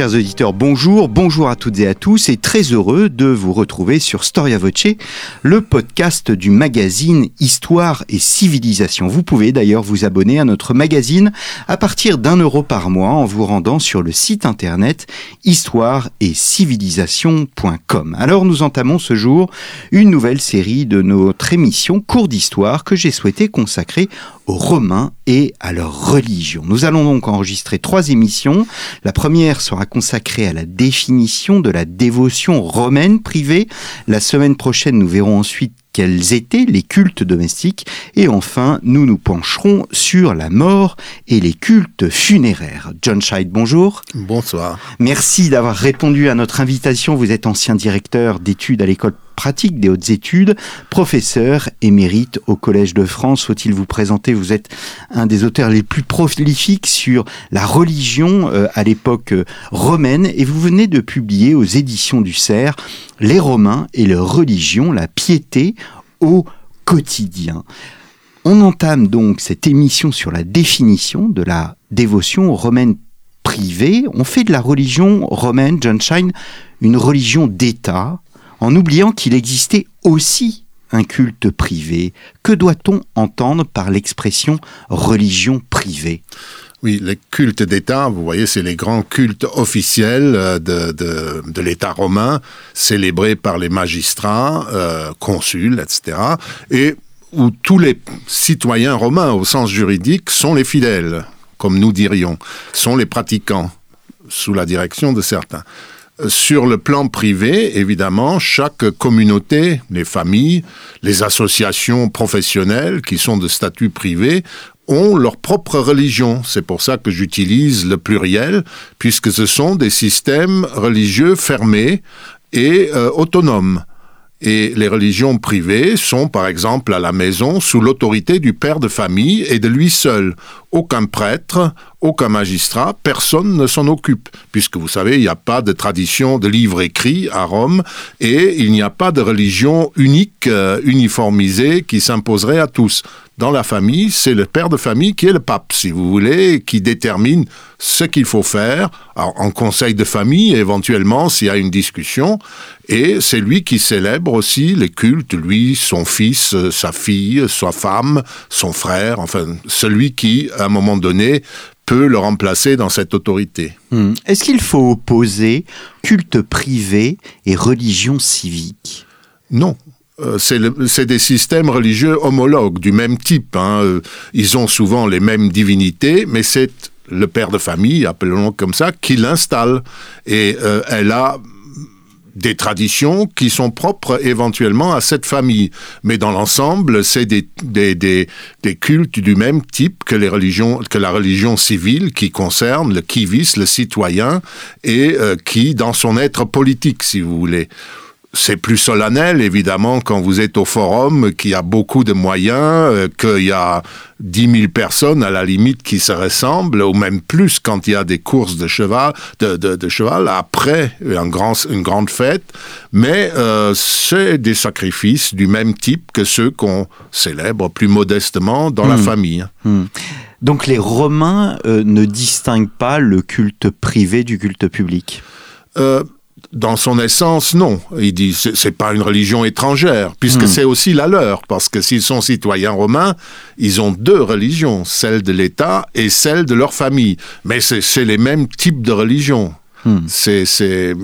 Chers auditeurs, bonjour, bonjour à toutes et à tous et très heureux de vous retrouver sur Storia Voce, le podcast du magazine Histoire et Civilisation. Vous pouvez d'ailleurs vous abonner à notre magazine à partir d'un euro par mois en vous rendant sur le site internet histoire et civilisation.com. Alors nous entamons ce jour une nouvelle série de notre émission Cours d'Histoire que j'ai souhaité consacrer aux Romains et à leur religion. Nous allons donc enregistrer trois émissions. La première sera consacrée à la définition de la dévotion romaine privée. La semaine prochaine, nous verrons ensuite quels étaient les cultes domestiques. Et enfin, nous nous pencherons sur la mort et les cultes funéraires. John Scheid, bonjour. Bonsoir. Merci d'avoir répondu à notre invitation. Vous êtes ancien directeur d'études à l'école pratique des hautes études, professeur émérite au Collège de France. Faut-il vous présenter? Vous êtes un des auteurs les plus prolifiques sur la religion euh, à l'époque euh, romaine et vous venez de publier aux éditions du Cerf Les Romains et leur religion, la piété au quotidien. On entame donc cette émission sur la définition de la dévotion romaine privée. On fait de la religion romaine, John Shine, une religion d'État, en oubliant qu'il existait aussi un culte privé. Que doit-on entendre par l'expression religion privée? Oui, les cultes d'État, vous voyez, c'est les grands cultes officiels euh, de, de, l'État romain, célébrés par les magistrats, euh, consuls, etc. Et où tous les citoyens romains, au sens juridique, sont les fidèles, comme nous dirions, sont les pratiquants, sous la direction de certains. Sur le plan privé, évidemment, chaque communauté, les familles, les associations professionnelles qui sont de statut privé ont leur propre religion. C'est pour ça que j'utilise le pluriel, puisque ce sont des systèmes religieux fermés et euh, autonomes. Et les religions privées sont, par exemple, à la maison, sous l'autorité du père de famille et de lui seul. Aucun prêtre, aucun magistrat, personne ne s'en occupe, puisque vous savez, il n'y a pas de tradition de livre écrit à Rome, et il n'y a pas de religion unique, euh, uniformisée, qui s'imposerait à tous dans la famille, c'est le père de famille qui est le pape, si vous voulez, qui détermine ce qu'il faut faire en conseil de famille, éventuellement, s'il y a une discussion. Et c'est lui qui célèbre aussi les cultes, lui, son fils, sa fille, sa femme, son frère, enfin, celui qui, à un moment donné, peut le remplacer dans cette autorité. Hmm. Est-ce qu'il faut opposer culte privé et religion civique? Non, euh, c'est des systèmes religieux homologues du même type. Hein. Euh, ils ont souvent les mêmes divinités, mais c'est le père de famille, appelons-le comme ça, qui l'installe. Et euh, elle a des traditions qui sont propres éventuellement à cette famille. Mais dans l'ensemble, c'est des, des, des, des, cultes du même type que, les religions, que la religion civile qui concerne le kivis, le citoyen, et qui, dans son être politique, si vous voulez c'est plus solennel, évidemment, quand vous êtes au forum, qu'il y a beaucoup de moyens, euh, qu'il y a 10 000 personnes à la limite qui se ressemblent, ou même plus quand il y a des courses de cheval, de, de, cheval après un grand, une grande fête. Mais euh, c'est des sacrifices du même type que ceux qu'on célèbre plus modestement dans la hmm. famille. Hmm. Donc les Romains euh, ne distinguent pas le culte privé du culte public? Dans son essence, non. Il dit c'est pas une religion étrangère, puisque hmm. c'est aussi la leur, parce que s'ils sont citoyens romains, ils ont deux religions, celle de l'État et celle de leur famille. Mais c'est les mêmes types de religions. Hmm. C'est,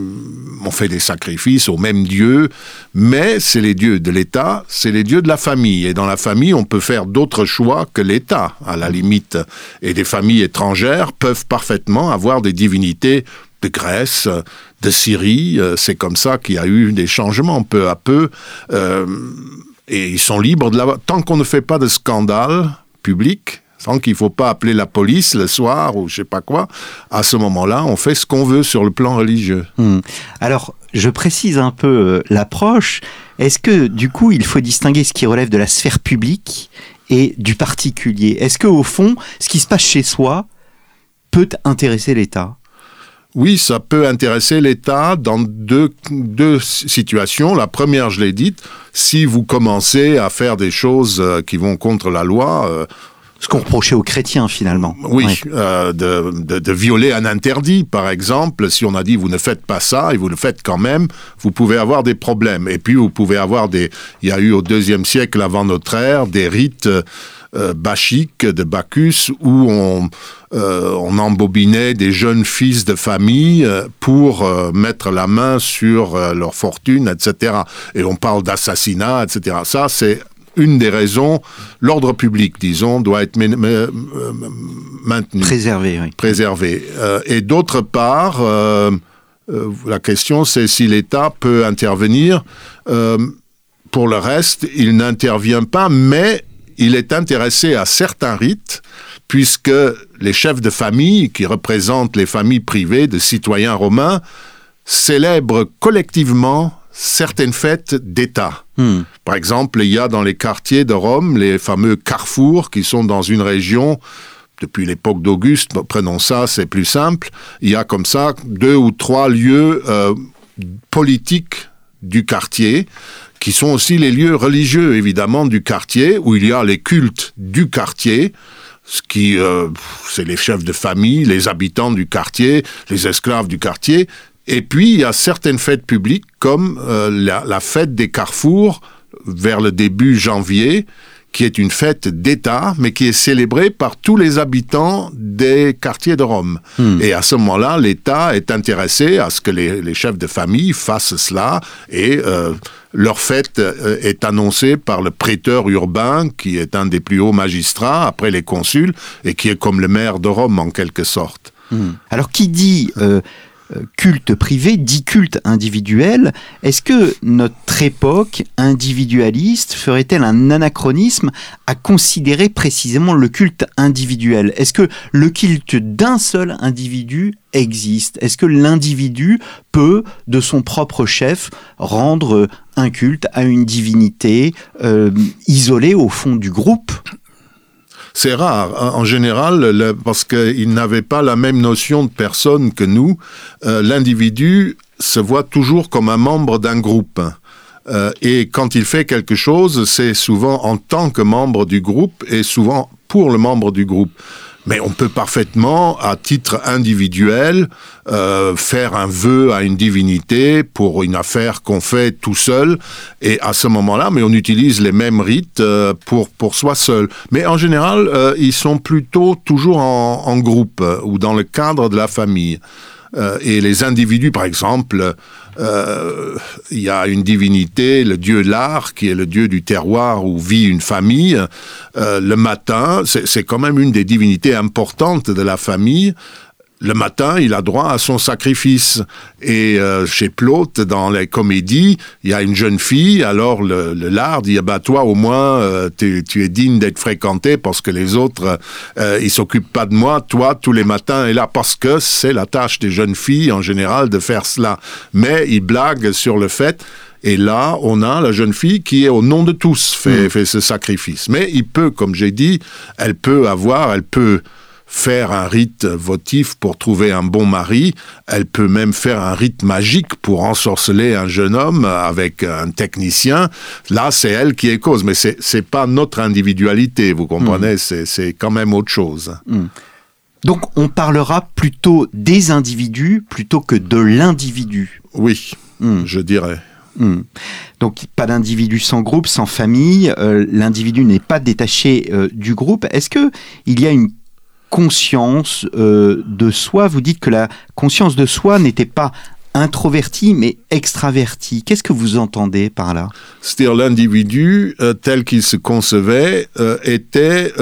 on fait des sacrifices aux mêmes dieux, mais c'est les dieux de l'État, c'est les dieux de la famille. Et dans la famille, on peut faire d'autres choix que l'État, à la limite. Et des familles étrangères peuvent parfaitement avoir des divinités de Grèce, de Syrie. Euh, c'est comme ça qu'il y a eu des changements peu à peu. Euh, et ils sont libres de la... Tant qu'on ne fait pas de scandale public, tant qu'il ne faut pas appeler la police le soir ou je sais pas quoi, à ce moment-là, on fait ce qu'on veut sur le plan religieux. Hmm. Alors, je précise un peu euh, l'approche. Est-ce que, du coup, il faut distinguer ce qui relève de la sphère publique et du particulier? Est-ce que, au fond, ce qui se passe chez soi peut intéresser l'État? Oui, ça peut intéresser l'État dans deux, deux situations. La première, je l'ai dite, si vous commencez à faire des choses euh, qui vont contre la loi, euh, ce qu'on reprochait aux chrétiens finalement. Oui, euh, de, de, de, violer un interdit, par exemple. Si on a dit vous ne faites pas ça et vous le faites quand même, vous pouvez avoir des problèmes. Et puis vous pouvez avoir des. Il y a eu au deuxième siècle avant notre ère des rites euh, de Bacchus où on, euh, on embobinait des jeunes fils de famille euh, pour euh, mettre la main sur leur fortune, etc. Et on parle d'assassinat, etc. Ça, c'est une des raisons, l'ordre public, disons, doit être maintenu. Préservé, oui. Préservé. Et d'autre part, la question, c'est si l'État peut intervenir. Pour le reste, il n'intervient pas, mais il est intéressé à certains rites, puisque les chefs de famille, qui représentent les familles privées de citoyens romains, célèbrent collectivement certaines fêtes d'État. Hmm. Par exemple, il y a dans les quartiers de Rome les fameux carrefours qui sont dans une région depuis l'époque d'Auguste, prenons ça, c'est plus simple, il y a comme ça deux ou trois lieux euh, politiques du quartier, qui sont aussi les lieux religieux, évidemment, du quartier, où il y a les cultes du quartier, ce qui, euh, c'est les chefs de famille, les habitants du quartier, les esclaves du quartier, et puis il y a certaines fêtes publiques, comme euh, la, la fête des carrefours, vers le début janvier, qui est une fête d'État, mais qui est célébrée par tous les habitants des quartiers de Rome. Hmm. Et à ce moment-là, l'État est intéressé à ce que les, les, chefs de famille fassent cela, et euh, leur fête euh, est annoncée par le prêteur urbain, qui est un des plus hauts magistrats, après les consuls, et qui est comme le maire de Rome en quelque sorte. Hmm. Alors qui dit... Euh culte privé dit culte individuel. Est-ce que notre époque individualiste ferait-elle un anachronisme à considérer précisément le culte individuel? Est-ce que le culte d'un seul individu existe? Est-ce que l'individu peut, de son propre chef, rendre un culte à une divinité euh, isolée au fond du groupe? C'est rare en général parce qu'ils n'avaient pas la même notion de personne que nous. Euh, L'individu se voit toujours comme un membre d'un groupe. Euh, et quand il fait quelque chose, c'est souvent en tant que membre du groupe et souvent pour le membre du groupe. Mais on peut parfaitement, à titre individuel, euh, faire un vœu à une divinité pour une affaire qu'on fait tout seul. Et à ce moment-là, mais on utilise les mêmes rites euh, pour, pour soi seul. Mais en général, euh, ils sont plutôt toujours en, en groupe euh, ou dans le cadre de la famille. Euh, et les individus, par exemple, euh, il y a une divinité, le dieu l'art, qui est le dieu du terroir où vit une famille. Euh, le matin, c'est quand même une des divinités importantes de la famille le matin, il a droit à son sacrifice. Et euh, chez Plaute, dans les comédies, il y a une jeune fille, alors le, le lard dit, bah toi au moins, euh, tu, tu, es digne d'être fréquenté parce que les autres, euh, ils s'occupent pas de moi. Toi, tous les matins, est là parce que c'est la tâche des jeunes filles en général de faire cela. Mais il blague sur le fait et là, on a la jeune fille qui est au nom de tous fait, mmh. fait ce sacrifice. Mais il peut, comme j'ai dit, elle peut avoir, elle peut faire un rite votif pour trouver un bon mari, elle peut même faire un rite magique pour ensorceler un jeune homme avec un technicien. Là, c'est elle qui est cause, mais c'est c'est pas notre individualité, vous comprenez, mmh. c'est quand même autre chose. Mmh. Donc on parlera plutôt des individus plutôt que de l'individu. Oui, mmh. je dirais. Mmh. Donc pas d'individu sans groupe, sans famille. Euh, L'individu n'est pas détaché euh, du groupe. Est-ce que il y a une conscience euh, de soi. Vous dites que la conscience de soi n'était pas introverti mais extraverti. Qu'est-ce que vous entendez par là? C'est-à-dire l'individu euh, tel qu'il se concevait euh, était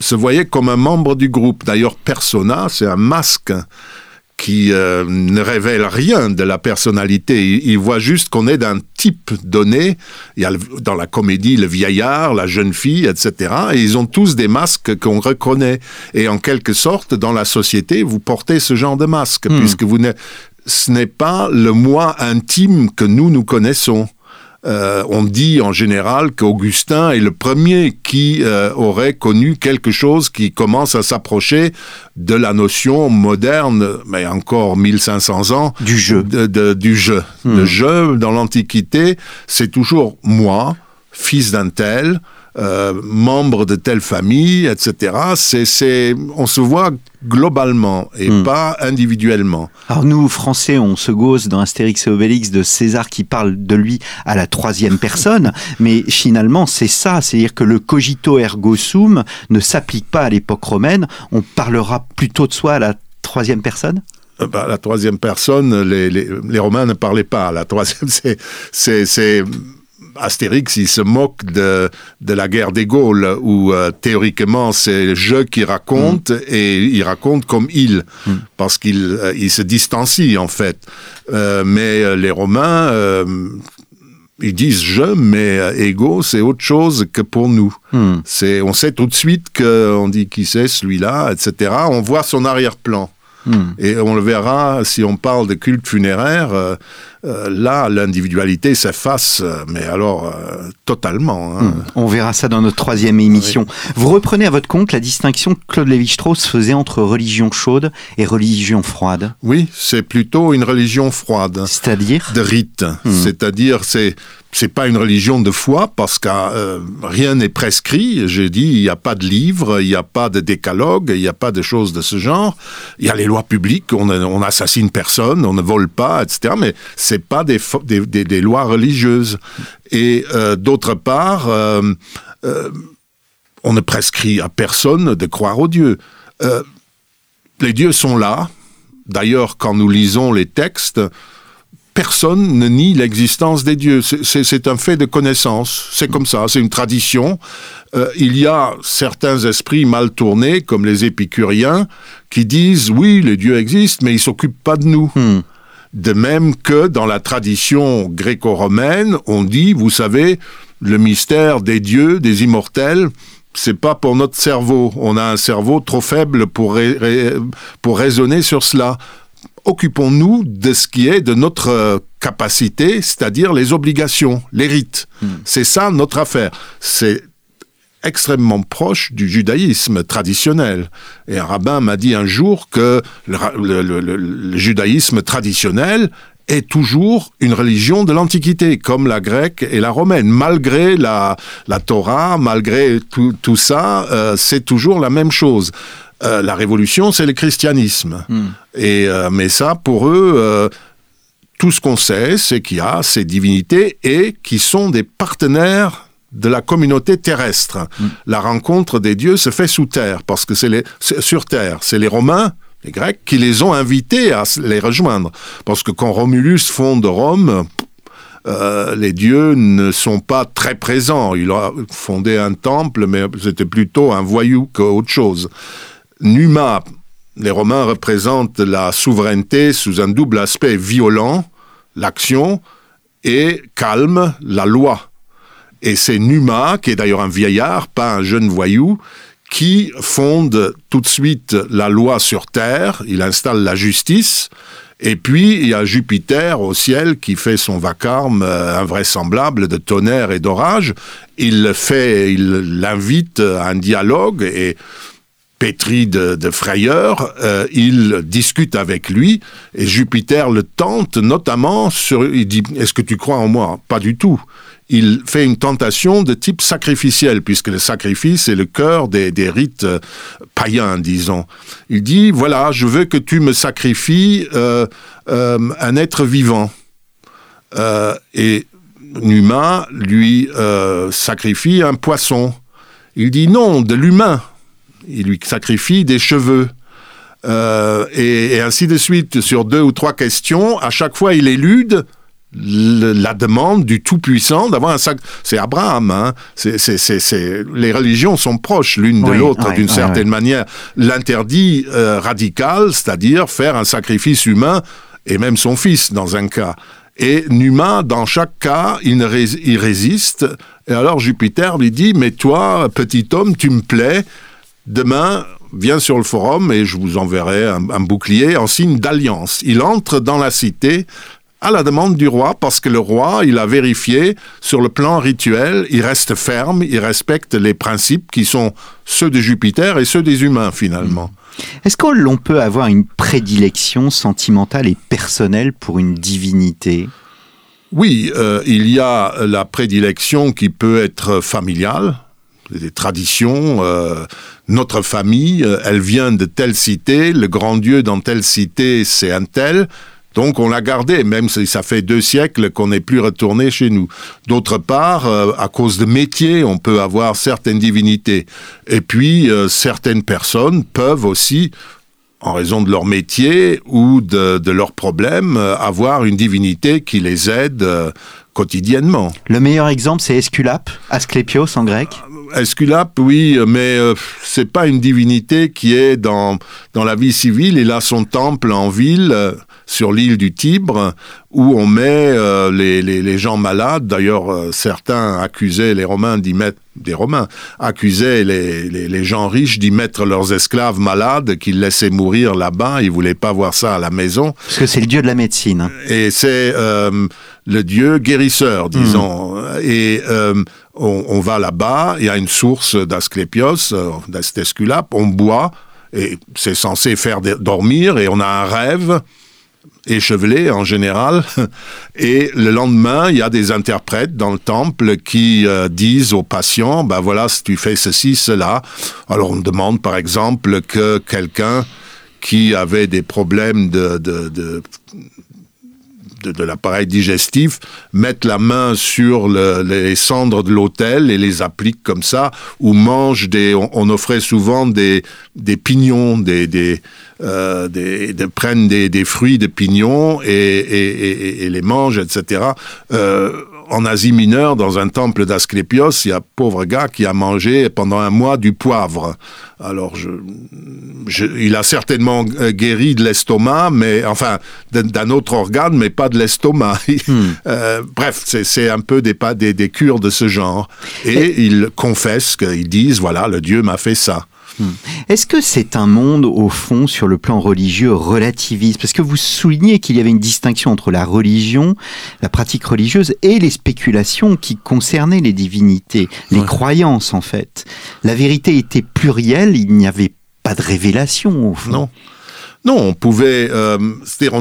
se voyait comme un membre du groupe. D'ailleurs, persona, c'est un masque qui euh, ne révèle rien de la personnalité. Il, il voit juste qu'on est d'un type donné. Il y a le, dans la comédie le vieillard, la jeune fille, etc. Et ils ont tous des masques qu'on reconnaît. Et en quelque sorte, dans la société, vous portez ce genre de masque, mmh. puisque vous ne, ce n'est pas le moi intime que nous nous connaissons. Euh, on dit en général qu'Augustin est le premier qui euh, aurait connu quelque chose qui commence à s'approcher de la notion moderne, mais encore 1500 ans, du jeu. du jeu. Hmm. Le jeu, dans l'Antiquité, c'est toujours moi, fils d'un tel, euh, membre de telle famille, etc. C'est, on se voit globalement et hmm. pas individuellement. Alors nous, Français, on se gausse dans Astérix et Obélix de César qui parle de lui à la troisième personne, mais finalement c'est ça, c'est-à-dire que le cogito ergo sum ne s'applique pas à l'époque romaine, on parlera plutôt de soi à la troisième personne? Euh, bah, la troisième personne, les, les, les, Romains ne parlaient pas. La troisième, c'est Astérix, il se moque de, de la guerre des Gaules, où euh, théoriquement c'est je qui raconte mm. et il raconte comme il, mm. parce qu'il euh, il se distancie en fait. Euh, mais les Romains, ils disent je, mais ego, c'est autre chose que pour nous. Mm. C'est, on sait tout de suite qu'on dit qui c'est celui-là, etc. On voit son arrière-plan. Et on le verra si on parle de culte funéraire. Euh, là, l'individualité s'efface, euh, mais alors euh, totalement. Hein. Hmm. On verra ça dans notre troisième émission. Vous reprenez à votre compte la distinction que Claude Lévi-Strauss faisait entre religion chaude et religion froide. Oui, c'est plutôt une religion froide. C'est-à-dire? De rite. Hmm. C'est-à-dire, c'est c'est pas une religion de foi parce que euh, rien n'est prescrit. J'ai dit, il n'y a pas de livre, il n'y a pas de décalogue, il n'y a pas de choses de ce genre. Il y a les lois publiques, on, on assassine personne, on ne vole pas, etc. Mais c'est pas des, lois religieuses. Et euh, d'autre part, euh, on ne prescrit à personne de croire aux dieux. les dieux sont là. D'ailleurs, quand nous lisons les textes, personne ne nie l'existence des dieux. C'est un fait de connaissance. C'est comme ça, c'est une tradition. Euh, il y a certains esprits mal tournés, comme les épicuriens, qui disent oui, les dieux existent, mais ils s'occupent pas de nous. Hmm. De même que dans la tradition gréco-romaine, on dit, vous savez, le mystère des dieux, des immortels, c'est pas pour notre cerveau. On a un cerveau trop faible pour, pour raisonner sur cela occupons-nous de ce qui est de notre euh, capacité, c'est-à-dire les obligations, les rites. Hmm. C'est ça notre affaire. C'est extrêmement proche du judaïsme traditionnel. Et un rabbin m'a dit un jour que le, judaïsme traditionnel est toujours une religion de l'Antiquité, comme la grecque et la romaine. Malgré la, Torah, malgré tout, ça, euh, c'est toujours la même chose. Euh, la révolution, c'est le christianisme. Hmm. Et, euh, mais ça, pour eux, euh, tout ce qu'on sait, c'est qu'il y a ces divinités et qui sont des partenaires de la communauté terrestre. Hmm. La rencontre des dieux se fait sous terre, parce que c'est sur terre. C'est les Romains, les Grecs, qui les ont invités à les rejoindre. Parce que quand Romulus fonde Rome, les dieux ne sont pas très présents. Il a fondé un temple, mais c'était plutôt un voyou qu'autre chose. Numa, les Romains représentent la souveraineté sous un double aspect violent, l'action, et calme, la loi. Et c'est Numa, qui est d'ailleurs un vieillard, pas un jeune voyou, qui fonde tout de suite la loi sur Terre, il installe la justice, et puis il y a Jupiter au ciel qui fait son vacarme euh, invraisemblable de tonnerre et d'orage. Il fait, il l'invite à un dialogue et pétri de, frayeur, euh, il discute avec lui et Jupiter le tente notamment sur, il dit, est-ce que tu crois en moi? Pas du tout. Il fait une tentation de type sacrificiel, puisque le sacrifice est le cœur des, rites euh, païens, disons. Il dit, voilà, je veux que tu me sacrifies euh, un être vivant. et Numa lui sacrifie un poisson. Il dit non, de l'humain il lui sacrifie des cheveux. Euh, et, ainsi de suite, sur deux ou trois questions, à chaque fois il élude la demande du Tout-Puissant d'avoir un sac. C'est Abraham. Hein. Les religions sont proches l'une de l'autre d'une certaine manière. L'interdit euh, radical, c'est-à-dire faire un sacrifice humain, et même son fils dans un cas. Et Numa, dans chaque cas, il, ne il résiste. Et alors Jupiter lui dit, mais toi, petit homme, tu me plais, Demain, viens sur le forum et je vous enverrai un, bouclier en signe d'alliance. Il entre dans la cité à la demande du roi, parce que le roi, il a vérifié sur le plan rituel, il reste ferme, il respecte les principes qui sont ceux de Jupiter et ceux des humains finalement. Est-ce qu'on peut avoir une prédilection sentimentale et personnelle pour une divinité? Oui, euh, il y a la prédilection qui peut être familiale, des traditions. Euh, notre famille, euh, elle vient de telle cité, le grand dieu dans telle cité, c'est un tel. Donc on l'a gardé, même si ça fait deux siècles qu'on n'est plus retourné chez nous. D'autre part, euh, à cause de métier, on peut avoir certaines divinités. Et puis, certaines personnes peuvent aussi, en raison de leur métier ou de, de leurs problèmes, euh, avoir une divinité qui les aide quotidiennement. Le meilleur exemple, c'est Esculape, Asclépios en grec Esculape, oui, mais euh, c'est pas une divinité qui est dans, dans la vie civile. Il a son temple en ville, euh, sur l'île du Tibre, où on met euh, les, les, les, gens malades. D'ailleurs, euh, certains accusaient les Romains d'y mettre, des Romains, accusaient les, gens riches d'y mettre leurs esclaves malades qu'ils laissaient mourir là-bas. Ils voulaient pas voir ça à la maison. Parce que c'est le dieu de la médecine. Hein. Et c'est le dieu guérisseur, disons. Mmh. Et on, on va là-bas, il y a une source d'Asclépios, euh, d'Esculape, on boit, et c'est censé faire dormir, et on a un rêve échevelé en général, et le lendemain, il y a des interprètes dans le temple qui euh, disent aux patients, ben voilà, si tu fais ceci, cela. Alors on demande par exemple que quelqu'un qui avait des problèmes de, de de, de l'appareil digestif mettent la main sur le, les cendres de l'hôtel et les appliquent comme ça, ou mangent des... On, on offrait souvent des, des pignons, des... des euh, des, de, prennent des, des, fruits de pignons et, et, et, et les mangent, etc. Euh, en Asie mineure, dans un temple d'Asclépios, il y a un pauvre gars qui a mangé pendant un mois du poivre. Alors, je, je, il a certainement guéri de l'estomac, mais enfin d'un autre organe, mais pas de l'estomac. Hmm. euh, bref, c'est un peu des, des, des cures de ce genre. Et, Et ils confessent qu'ils disent voilà, le Dieu m'a fait ça. Hmm. Est-ce que c'est un monde, au fond, sur le plan religieux, relativiste? Parce que vous soulignez qu'il y avait une distinction entre la religion, la pratique religieuse, et les spéculations qui concernaient les divinités, les ouais. croyances, en fait. La vérité était plurielle, il n'y avait pas de révélation, au fond. Non. Non, on pouvait... Euh, C'est-à-dire,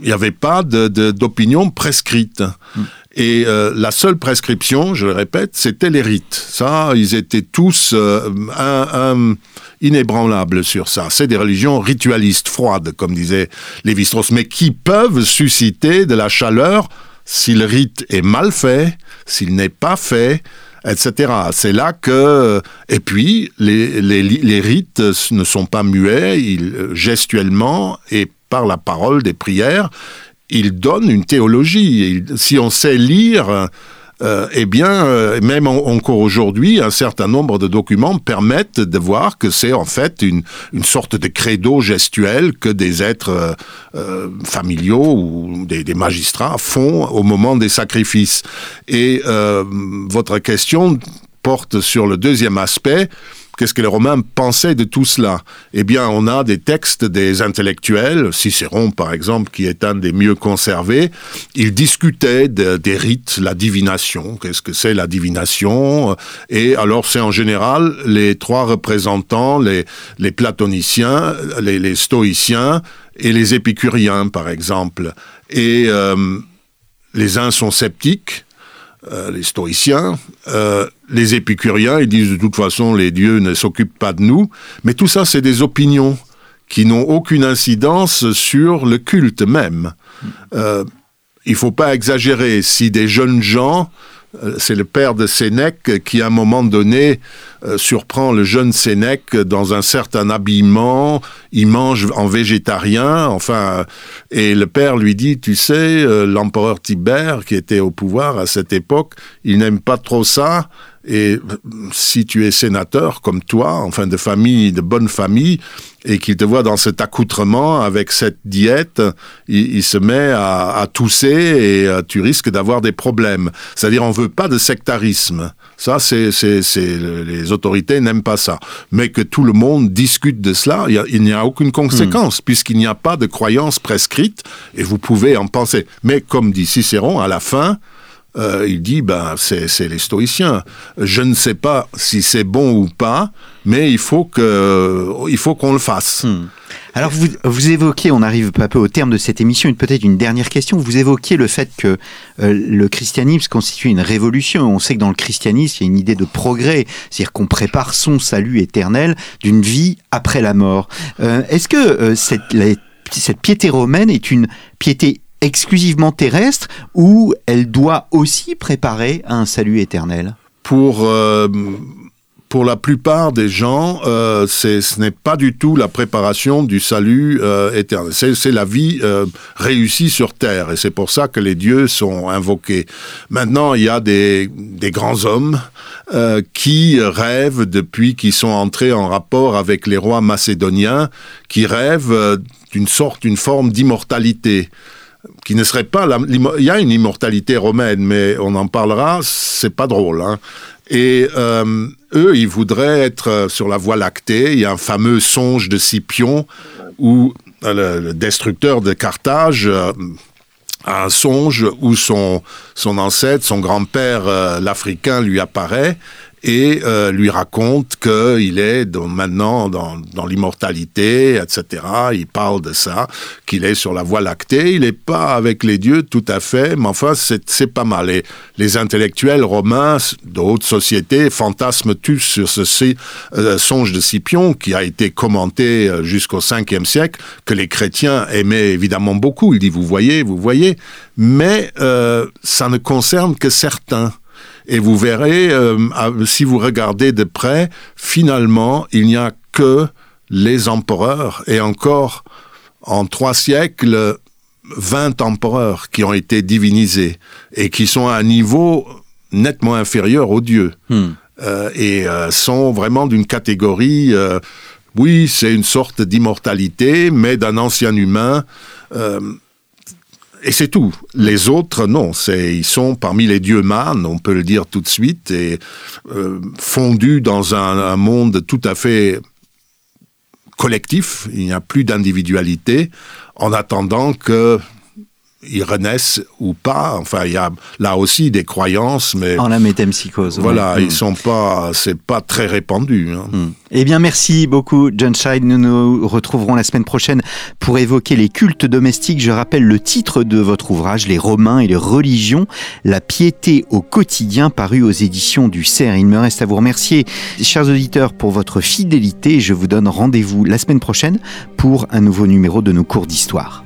il n'y avait pas d'opinion de, de, prescrite. Mm. Et euh, la seule prescription, je le répète, c'était les rites. Ça, ils étaient tous euh, inébranlables sur ça. C'est des religions ritualistes, froides, comme disait Lévi-Strauss, mais qui peuvent susciter de la chaleur si le rite est mal fait, s'il n'est pas fait, etc. C'est là que... Et puis, les, les, les, rites ne sont pas muets, ils, gestuellement et par la parole des prières, il donne une théologie. Si on sait lire, euh, eh bien, euh, même en, encore aujourd'hui, un certain nombre de documents permettent de voir que c'est en fait une, sorte de credo gestuel que des êtres euh, familiaux ou des, magistrats font au moment des sacrifices. Et votre question porte sur le deuxième aspect, Qu'est-ce que les Romains pensaient de tout cela? Eh bien, on a des textes des intellectuels, Cicéron par exemple, qui est un des mieux conservés. Il discutait de, des rites, la divination. Qu'est-ce que c'est la divination? Et alors, c'est en général les trois représentants, les, les platoniciens, les, les stoïciens et les épicuriens, par exemple. Et euh, les uns sont sceptiques, euh, les stoïciens, euh, les épicuriens, ils disent de toute façon les dieux ne s'occupent pas de nous, mais tout ça c'est des opinions qui n'ont aucune incidence sur le culte même. Euh, il faut pas exagérer, si des jeunes gens c'est le père de Sénèque qui, à un moment donné, euh, surprend le jeune Sénèque dans un certain habillement. Il mange en végétarien, enfin, et le père lui dit, tu sais, euh, l'empereur Tibère, qui était au pouvoir à cette époque, il n'aime pas trop ça. Et si tu es sénateur comme toi, enfin de famille, de bonne famille, et qu'il te voit dans cet accoutrement avec cette diète, il, se met à, tousser et euh, tu risques d'avoir des problèmes. C'est-à-dire, on veut pas de sectarisme. Ça, c'est, c'est, les autorités n'aiment pas ça. Mais que tout le monde discute de cela, il n'y a, aucune conséquence, hmm. puisqu'il n'y a pas de croyance prescrite, et vous pouvez en penser. Mais comme dit Cicéron, à la fin, euh, il dit, ben, c'est les stoïciens. Je ne sais pas si c'est bon ou pas, mais il faut que, il faut qu'on le fasse. Hmm. Alors vous, vous évoquez, on arrive un peu au terme de cette émission, peut-être une dernière question. Vous évoquez le fait que euh, le christianisme constitue une révolution. On sait que dans le christianisme, il y a une idée de progrès, c'est-à-dire qu'on prépare son salut éternel d'une vie après la mort. Euh, est-ce que cette, cette piété romaine est une piété exclusivement terrestre ou elle doit aussi préparer un salut éternel? Pour euh, pour la plupart des gens, euh, ce n'est pas du tout la préparation du salut euh, éternel. C'est la vie réussie sur terre, et c'est pour ça que les dieux sont invoqués. Maintenant, il y a des, des grands hommes qui rêvent depuis qu'ils sont entrés en rapport avec les rois macédoniens, qui rêvent d'une sorte, d'une forme d'immortalité qui ne serait pas il y a une immortalité romaine mais on en parlera c'est pas drôle hein. et euh, eux ils voudraient être euh, sur la voie lactée il y a un fameux songe de Scipion où euh, le, destructeur de Carthage a un songe où son son ancêtre son grand-père l'africain lui apparaît et euh, lui raconte qu'il est maintenant dans, l'immortalité, etc. Il parle de ça, qu'il est sur la voie lactée. Il n'est pas avec les dieux tout à fait, mais enfin, c'est pas mal. Les intellectuels romains de haute société fantasment tous sur ce euh, songe de Scipion qui a été commenté euh, jusqu'au 5e siècle, que les chrétiens aimaient évidemment beaucoup. Il dit, vous voyez, vous voyez, mais ça ne concerne que certains. Et vous verrez, euh, si vous regardez de près, finalement, il n'y a que les empereurs, et encore en trois siècles, 20 empereurs qui ont été divinisés, et qui sont à un niveau nettement inférieur aux dieux, hmm. euh, et euh, sont vraiment d'une catégorie, oui, c'est une sorte d'immortalité, mais d'un ancien humain et c'est tout. Les autres, non. C'est, ils sont parmi les dieux mânes, on peut le dire tout de suite, et euh, fondus dans un, un, monde tout à fait collectif. Il n'y a plus d'individualité, en attendant que ils renaissent ou pas. Enfin, il y a là aussi des croyances, mais en la métempsychose. Voilà, ils mm. sont pas, c'est pas très répandu. Hein. Mm. Eh bien, merci beaucoup, John Scheid. Nous nous retrouverons la semaine prochaine pour évoquer les cultes domestiques. Je rappelle le titre de votre ouvrage, Les Romains et les religions, la piété au quotidien, paru aux éditions du CERF. Il me reste à vous remercier, chers auditeurs, pour votre fidélité. Je vous donne rendez-vous la semaine prochaine pour un nouveau numéro de nos cours d'histoire.